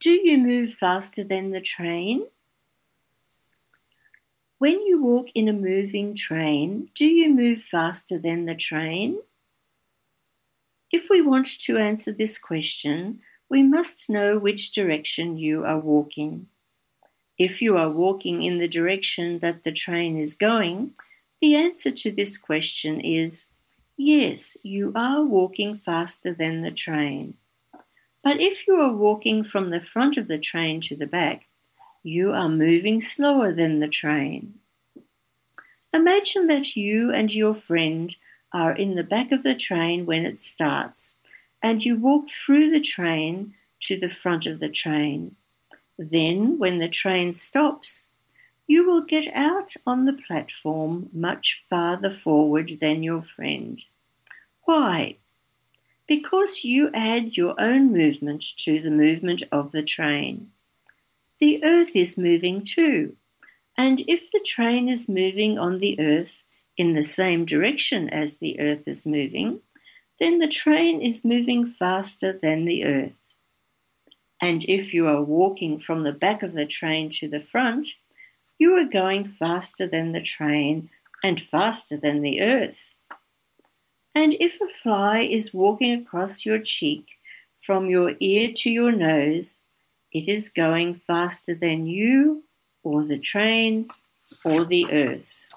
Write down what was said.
Do you move faster than the train? When you walk in a moving train, do you move faster than the train? If we want to answer this question, we must know which direction you are walking. If you are walking in the direction that the train is going, the answer to this question is yes, you are walking faster than the train. But if you are walking from the front of the train to the back, you are moving slower than the train. Imagine that you and your friend are in the back of the train when it starts, and you walk through the train to the front of the train. Then, when the train stops, you will get out on the platform much farther forward than your friend. Why? Because you add your own movement to the movement of the train. The earth is moving too, and if the train is moving on the earth in the same direction as the earth is moving, then the train is moving faster than the earth. And if you are walking from the back of the train to the front, you are going faster than the train and faster than the earth. And if a fly is walking across your cheek from your ear to your nose, it is going faster than you or the train or the earth.